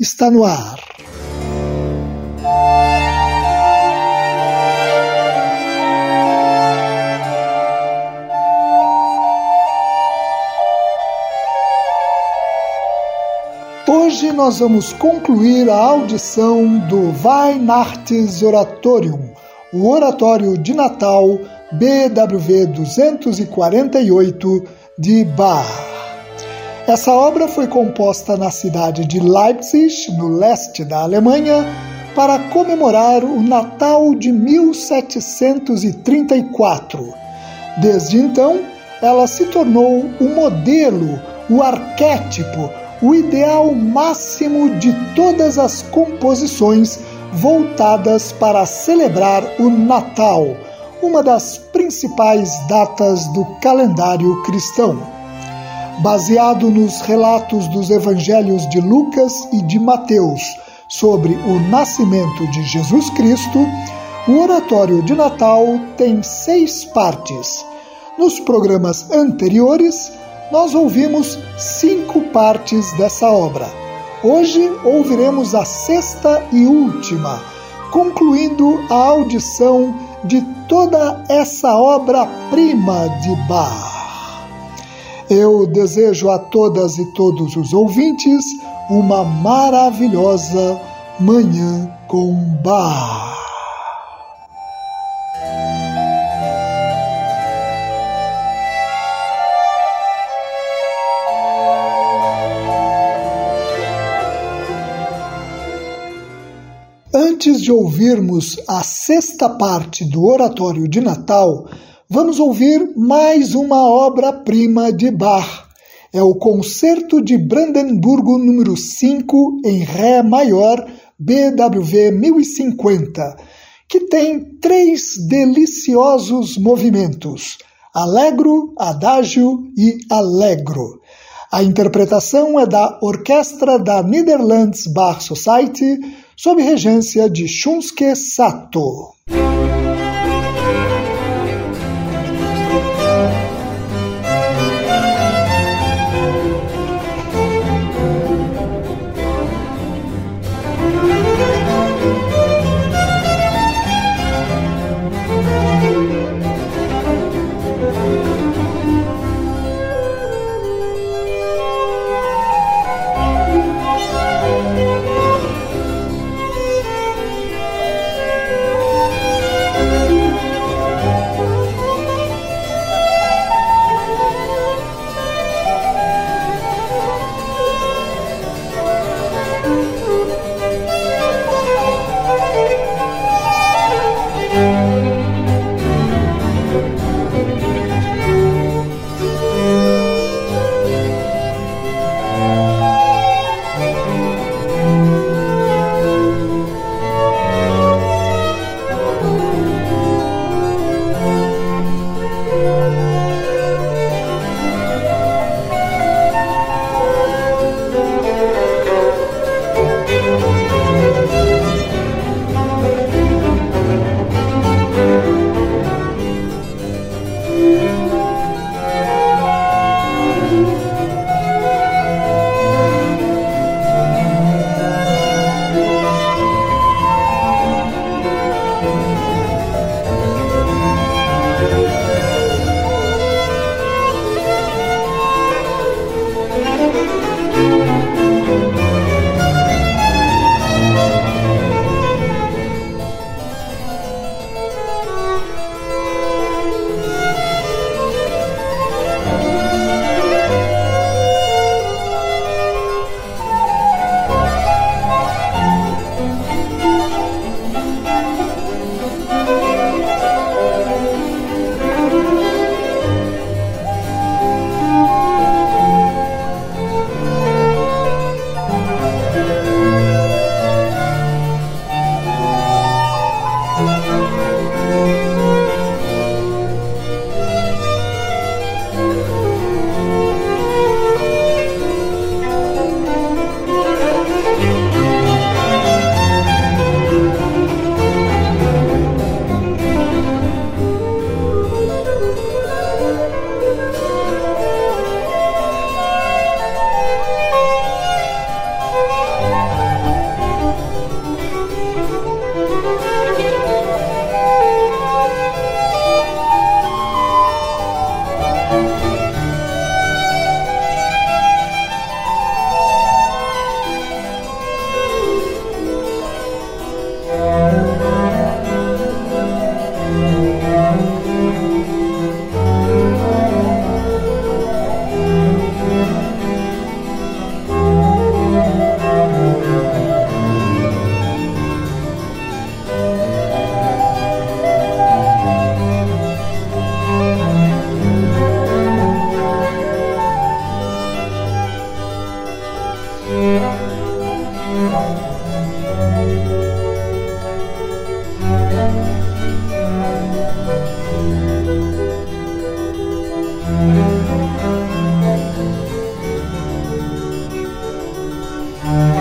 está no ar. Hoje nós vamos concluir a audição do Weihnachts Oratorium, o Oratório de Natal BWV 248 de Bach. Essa obra foi composta na cidade de Leipzig, no leste da Alemanha, para comemorar o Natal de 1734. Desde então, ela se tornou o modelo, o arquétipo, o ideal máximo de todas as composições voltadas para celebrar o Natal, uma das principais datas do calendário cristão baseado nos relatos dos evangelhos de Lucas e de Mateus sobre o nascimento de Jesus Cristo, o Oratório de Natal tem seis partes. Nos programas anteriores, nós ouvimos cinco partes dessa obra. Hoje ouviremos a sexta e última, concluindo a audição de toda essa obra-prima de Bach. Eu desejo a todas e todos os ouvintes uma maravilhosa Manhã com Bar. Antes de ouvirmos a sexta parte do Oratório de Natal, vamos ouvir mais uma obra-prima de Bach. É o Concerto de Brandemburgo número 5 em Ré maior, BWV 1050, que tem três deliciosos movimentos: Allegro, Adágio e Allegro. A interpretação é da Orquestra da Netherlands Bach Society, sob regência de Shunsuke Sato. Mm-hmm.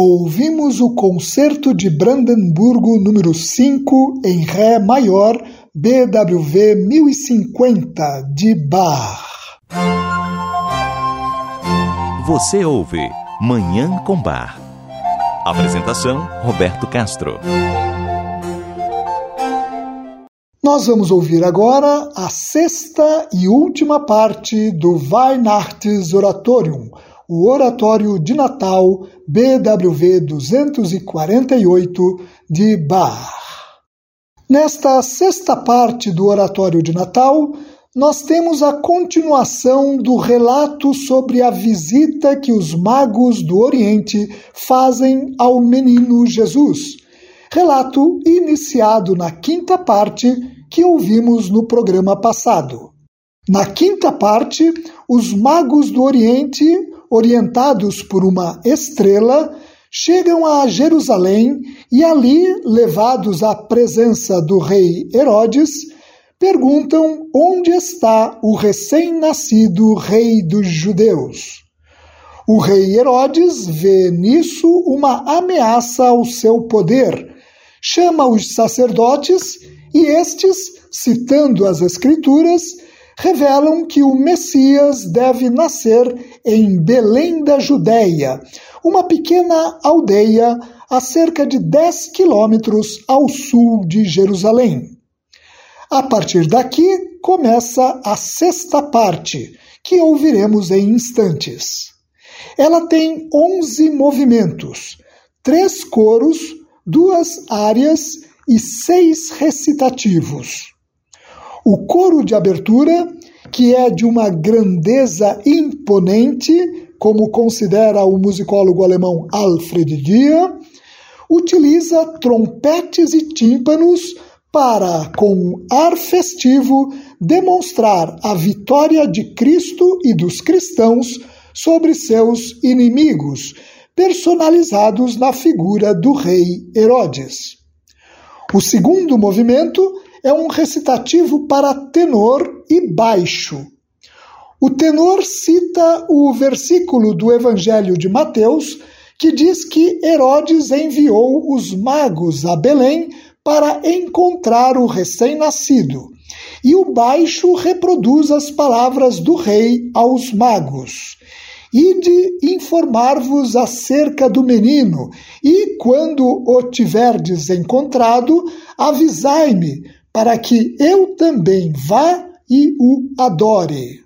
Ouvimos o Concerto de Brandemburgo número 5 em Ré maior, BWV 1050 de Bach. Você ouve Manhã com Bar. Apresentação Roberto Castro. Nós vamos ouvir agora a sexta e última parte do Weihnachts Oratorium, o Oratório de Natal BWV 248 de Bach. Nesta sexta parte do Oratório de Natal, nós temos a continuação do relato sobre a visita que os magos do Oriente fazem ao menino Jesus. Relato iniciado na quinta parte que ouvimos no programa passado. Na quinta parte, os magos do Oriente orientados por uma estrela, chegam a Jerusalém e ali, levados à presença do rei Herodes, perguntam onde está o recém-nascido rei dos judeus. O rei Herodes vê nisso uma ameaça ao seu poder, chama os sacerdotes e estes, citando as Escrituras, revelam que o Messias deve nascer em Belém da Judéia, uma pequena aldeia a cerca de 10 quilômetros ao sul de Jerusalém. A partir daqui começa a sexta parte, que ouviremos em instantes. Ela tem 11 movimentos, três coros, duas áreas e seis recitativos. O coro de abertura, que é de uma grandeza imponente, como considera o musicólogo alemão Alfred Dia, utiliza trompetes e tímpanos para, com ar festivo, demonstrar a vitória de Cristo e dos cristãos sobre seus inimigos, personalizados na figura do rei Herodes. O segundo movimento é um recitativo para tenor e baixo. O tenor cita o versículo do Evangelho de Mateus que diz que Herodes enviou os magos a Belém para encontrar o recém-nascido. E o baixo reproduz as palavras do rei aos magos. Ide informar-vos acerca do menino, e quando o tiverdes encontrado, avisai-me, para que eu também vá e o adore.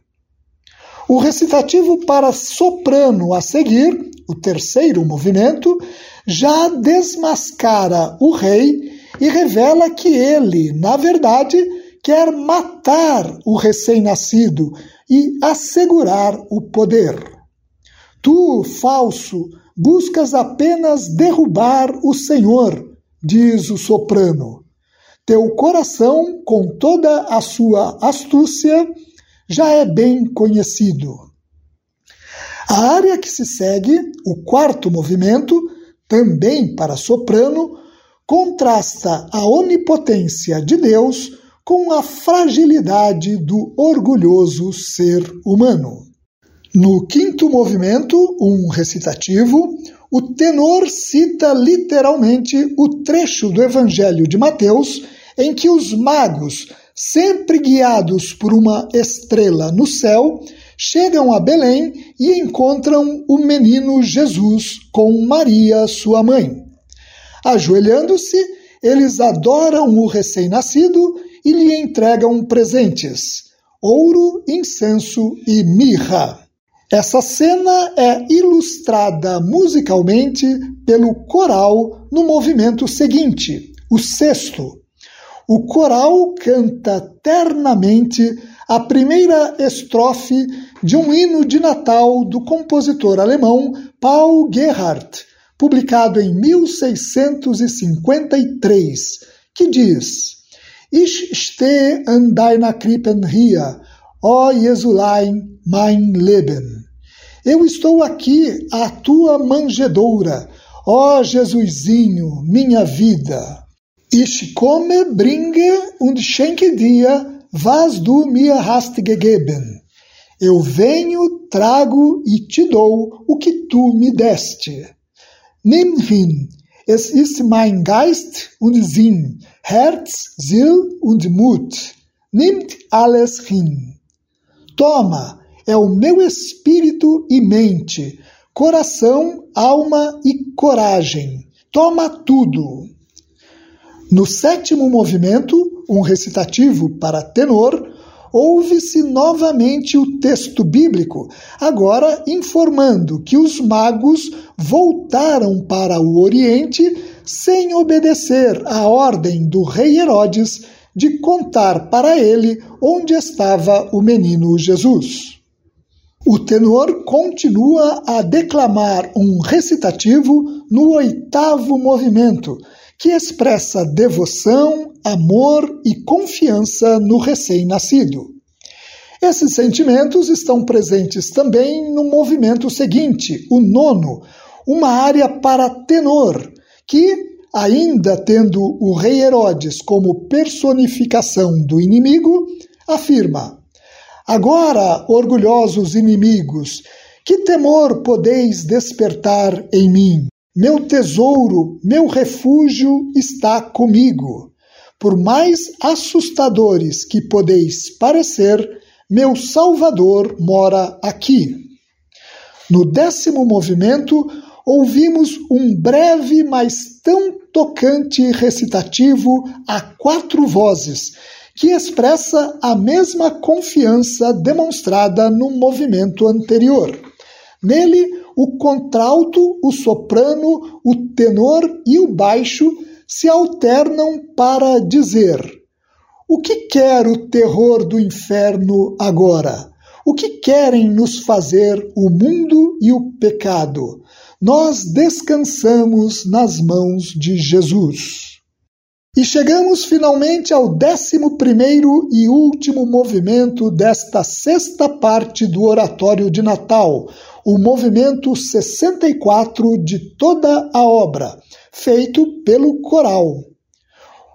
O recitativo para soprano a seguir, o terceiro movimento, já desmascara o rei e revela que ele, na verdade, quer matar o recém-nascido e assegurar o poder. Tu, falso, buscas apenas derrubar o Senhor, diz o soprano. Teu coração, com toda a sua astúcia, já é bem conhecido. A área que se segue, o quarto movimento, também para soprano, contrasta a onipotência de Deus com a fragilidade do orgulhoso ser humano. No quinto movimento, um recitativo, o tenor cita literalmente o trecho do Evangelho de Mateus em que os magos, sempre guiados por uma estrela no céu, chegam a Belém e encontram o menino Jesus com Maria, sua mãe. Ajoelhando-se, eles adoram o recém-nascido e lhe entregam presentes: ouro, incenso e mirra. Essa cena é ilustrada musicalmente pelo coral no movimento seguinte, o sexto. O coral canta ternamente a primeira estrofe de um hino de Natal do compositor alemão Paul Gerhardt, publicado em 1653, que diz: Ich stehe an deiner Krippen hier, ó Jesulein, mein Leben. Eu estou aqui à tua manjedoura, ó Jesusinho, minha vida. Ich komme, bringe und schenke dir, was du mir hast gegeben. Eu venho, trago e te dou o que tu me deste. Nimm hin, es ist mein Geist und Sinn, Herz, Sinn und Mut. Nimmt alles hin. Toma, é o meu espírito e mente, coração, alma e coragem. Toma tudo. No sétimo movimento, um recitativo para tenor, ouve-se novamente o texto bíblico, agora informando que os magos voltaram para o Oriente sem obedecer à ordem do rei Herodes de contar para ele onde estava o menino Jesus. O tenor continua a declamar um recitativo no oitavo movimento, que expressa devoção, amor e confiança no recém-nascido. Esses sentimentos estão presentes também no movimento seguinte, o nono, uma área para tenor, que, ainda tendo o rei Herodes como personificação do inimigo, afirma: Agora, orgulhosos inimigos, que temor podeis despertar em mim? Meu tesouro, meu refúgio está comigo. Por mais assustadores que podeis parecer, meu Salvador mora aqui. No décimo movimento, ouvimos um breve, mas tão tocante recitativo a quatro vozes, que expressa a mesma confiança demonstrada no movimento anterior. Nele, o contralto, o soprano, o tenor e o baixo se alternam para dizer: O que quer o terror do inferno agora? O que querem nos fazer o mundo e o pecado? Nós descansamos nas mãos de Jesus. E chegamos finalmente ao décimo primeiro e último movimento desta sexta parte do Oratório de Natal, o movimento 64 de toda a obra, feito pelo coral.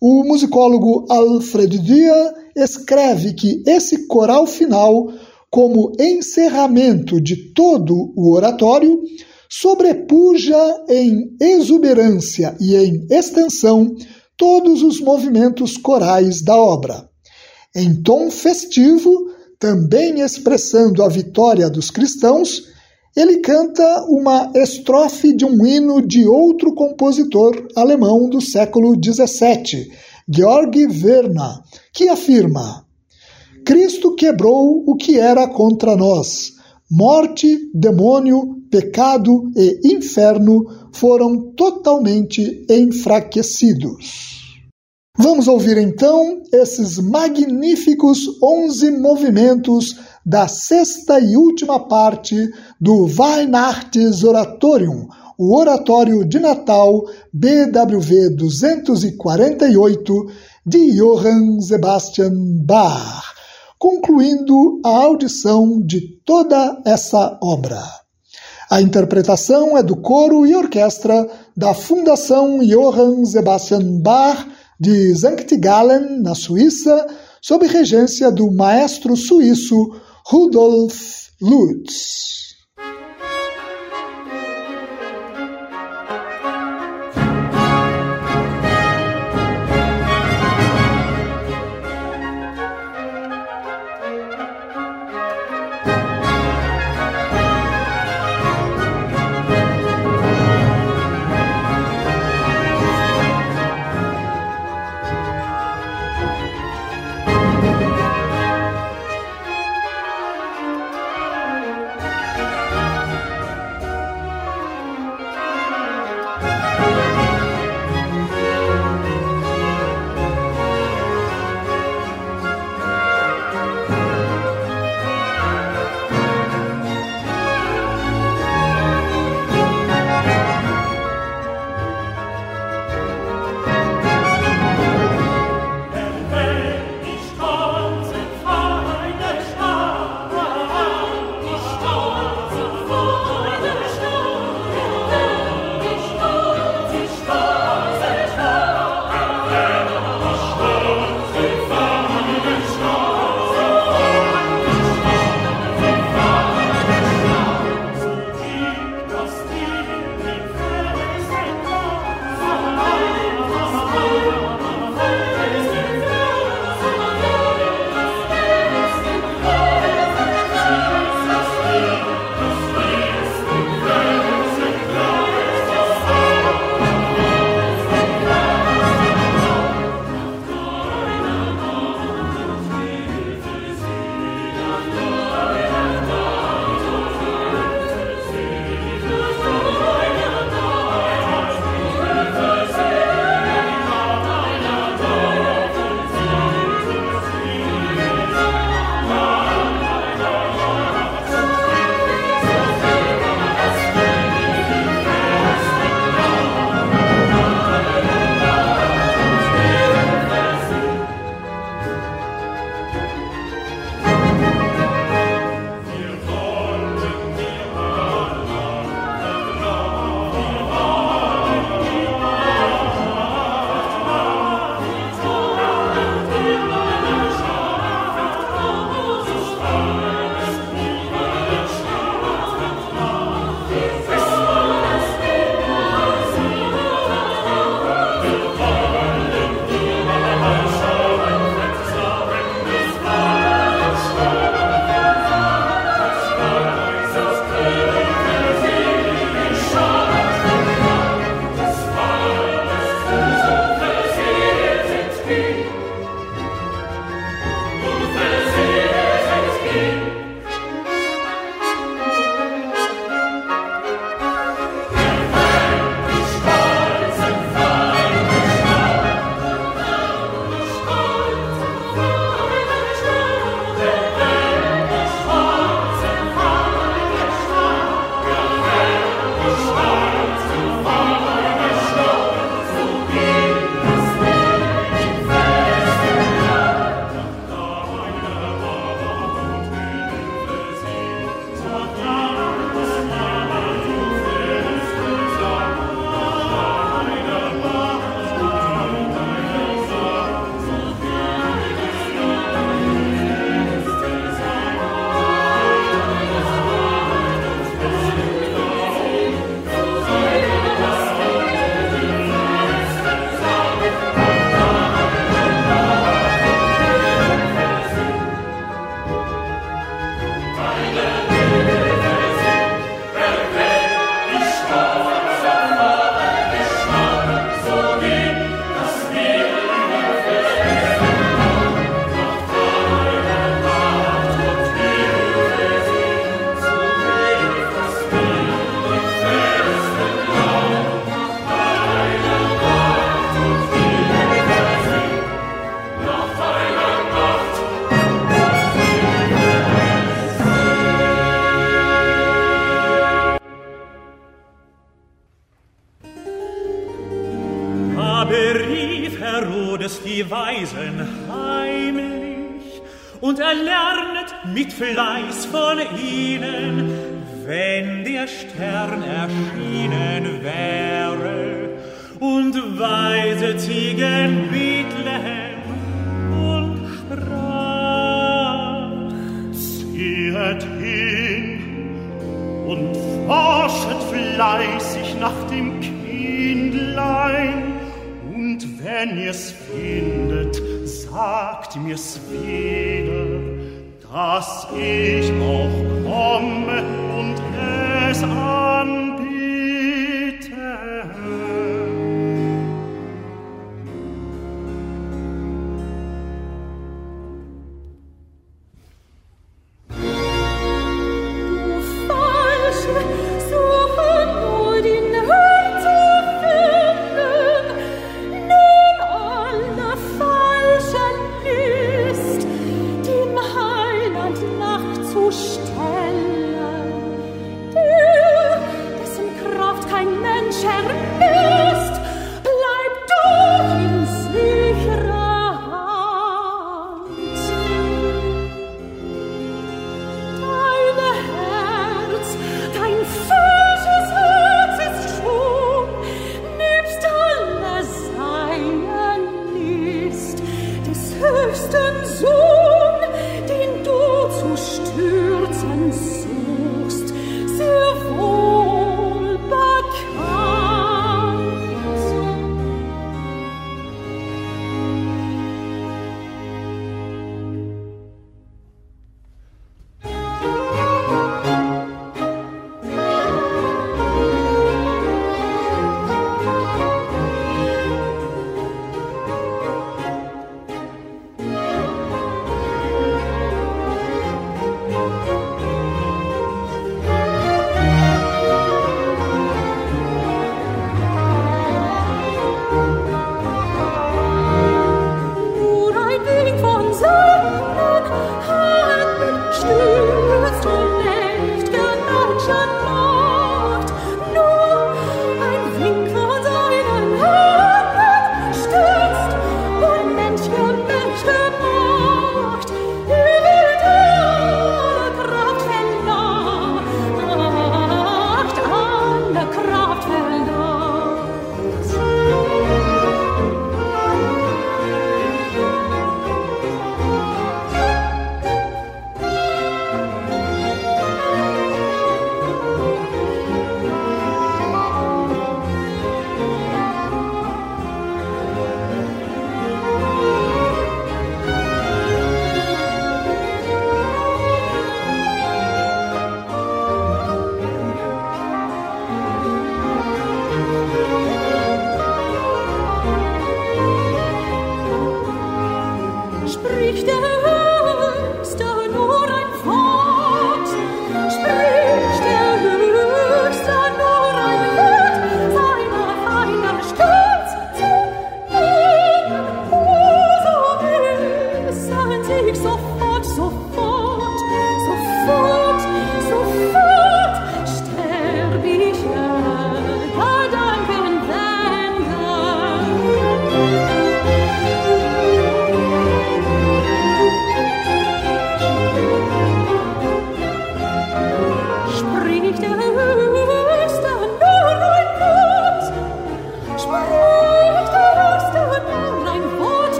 O musicólogo Alfred Dia escreve que esse coral final, como encerramento de todo o oratório, sobrepuja em exuberância e em extensão todos os movimentos corais da obra. Em tom festivo, também expressando a vitória dos cristãos, ele canta uma estrofe de um hino de outro compositor alemão do século XVII, Georg Werner, que afirma: Cristo quebrou o que era contra nós. Morte, demônio, pecado e inferno foram totalmente enfraquecidos. Vamos ouvir então esses magníficos onze movimentos da sexta e última parte do Weihnachtsoratorium, o Oratório de Natal BWV 248 de Johann Sebastian Bach, concluindo a audição de toda essa obra. A interpretação é do coro e orquestra da Fundação Johann Sebastian Bach de Sankt Gallen, na Suíça, sob regência do maestro suíço Rudolf Lutz.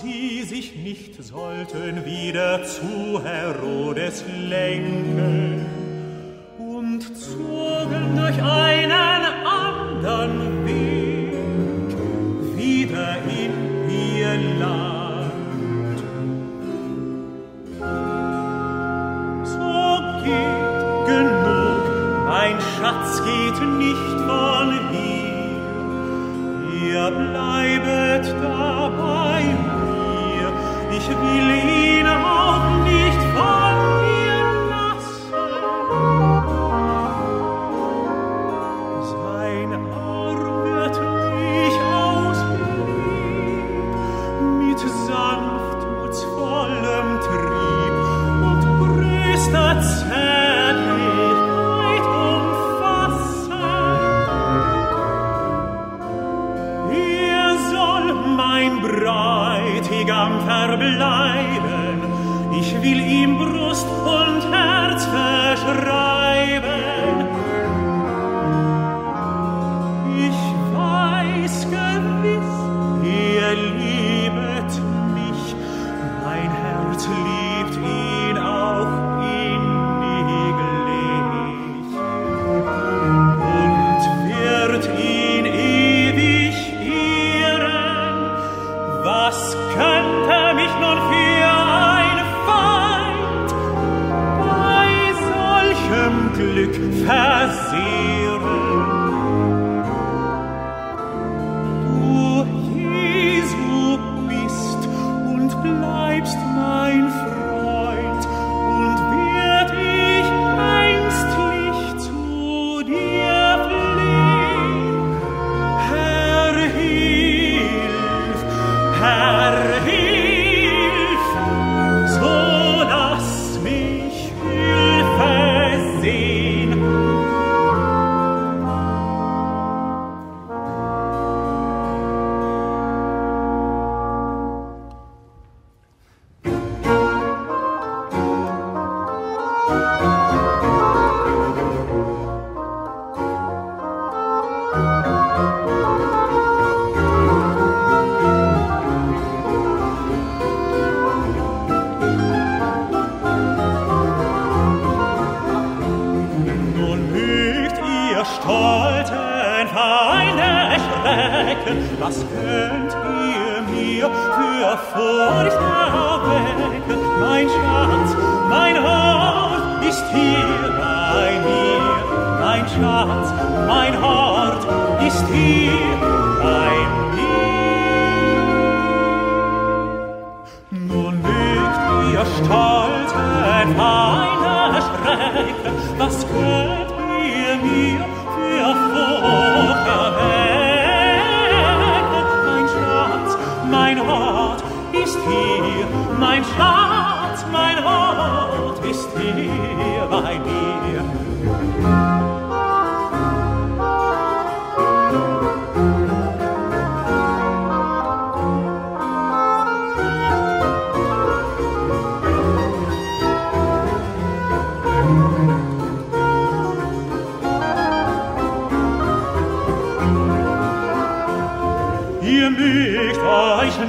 sie sich nicht sollten wieder zu Herodes lenken und zogen durch einen andern Weg wieder in ihr Land. Schatz geht Ich will ihn.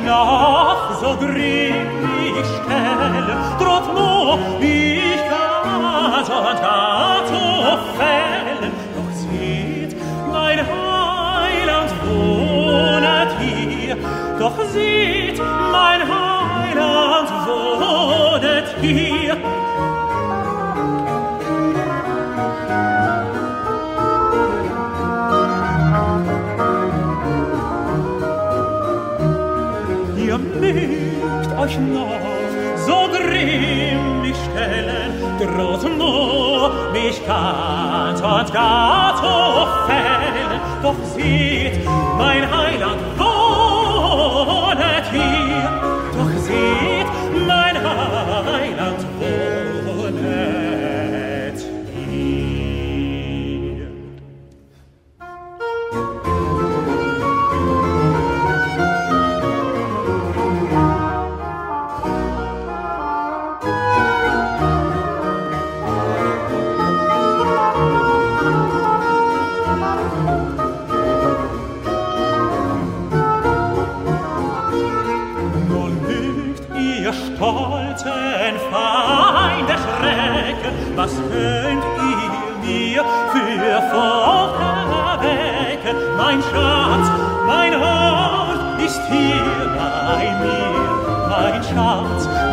nach so drin stelle trot nur euch noch so grimmig stellen, droht nur mich ganz und gar zu fällen. Doch sieht mein Heil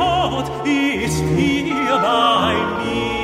Gott ist hier bei mir.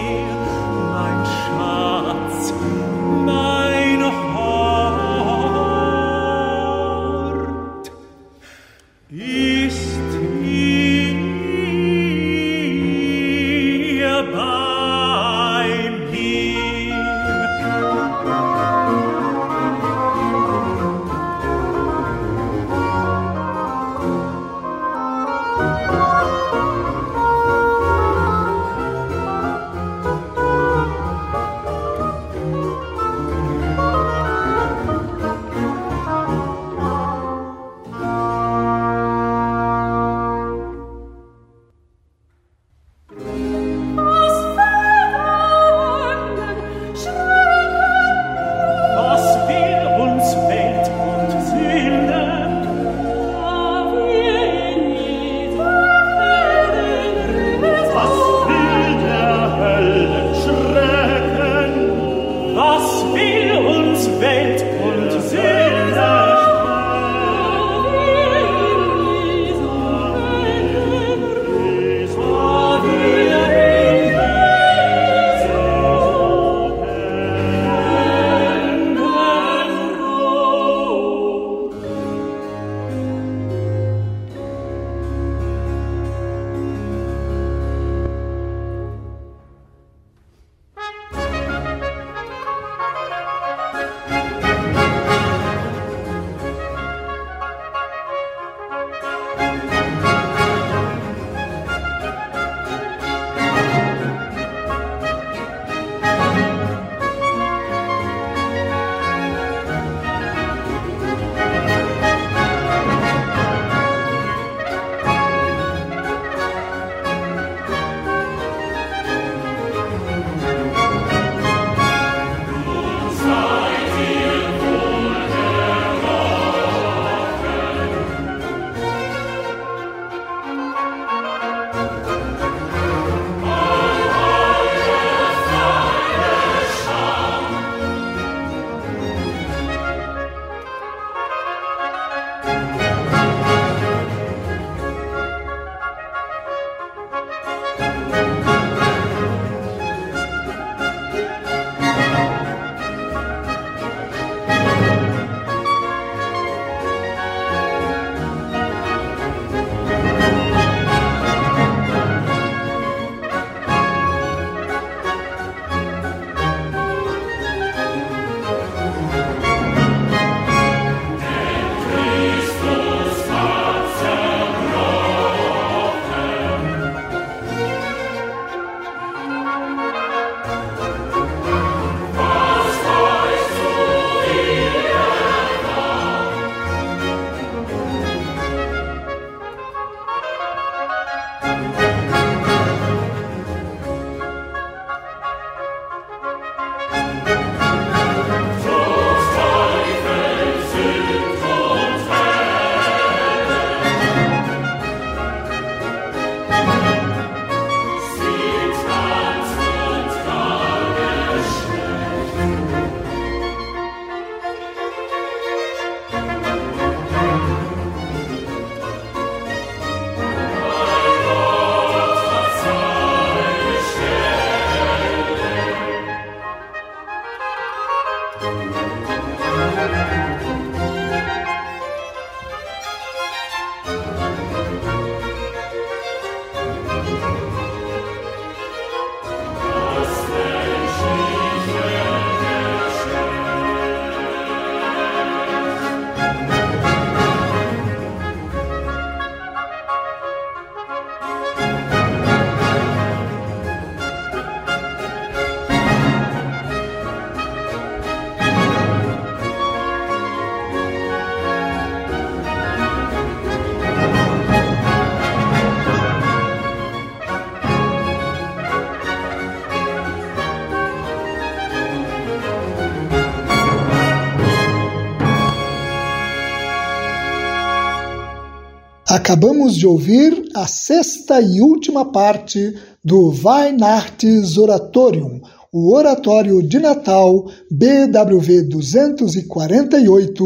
Acabamos de ouvir a sexta e última parte do Weihnachts Oratorium, o Oratório de Natal BWV 248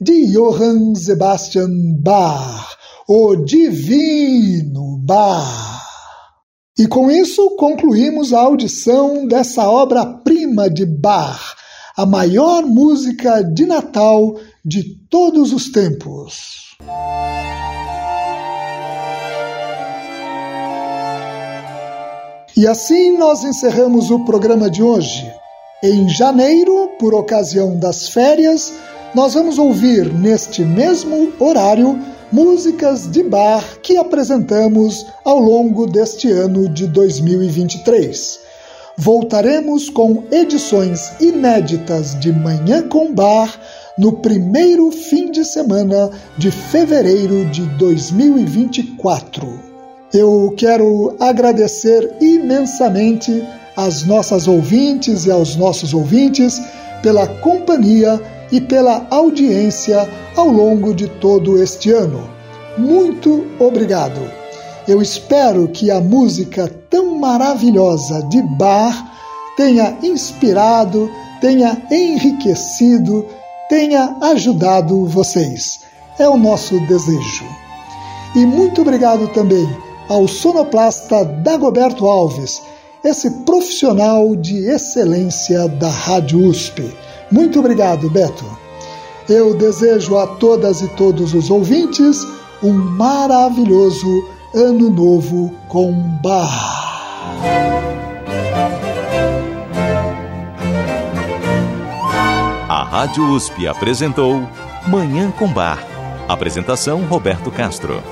de Johann Sebastian Bach, o Divino Bach. E com isso concluímos a audição dessa obra-prima de Bach, a maior música de Natal de todos os tempos. E assim nós encerramos o programa de hoje. Em janeiro, por ocasião das férias, nós vamos ouvir neste mesmo horário músicas de bar que apresentamos ao longo deste ano de 2023. Voltaremos com edições inéditas de Manhã com Bar no primeiro fim de semana de fevereiro de 2024. Eu quero agradecer imensamente às nossas ouvintes e aos nossos ouvintes pela companhia e pela audiência ao longo de todo este ano. Muito obrigado! Eu espero que a música tão maravilhosa de Bach tenha inspirado, tenha enriquecido, tenha ajudado vocês. É o nosso desejo. E muito obrigado também ao sonoplasta Dagoberto Alves, esse profissional de excelência da Rádio USP. Muito obrigado, Beto. Eu desejo a todas e todos os ouvintes um maravilhoso Ano Novo com Bar. A Rádio USP apresentou Manhã com Bar. Apresentação Roberto Castro.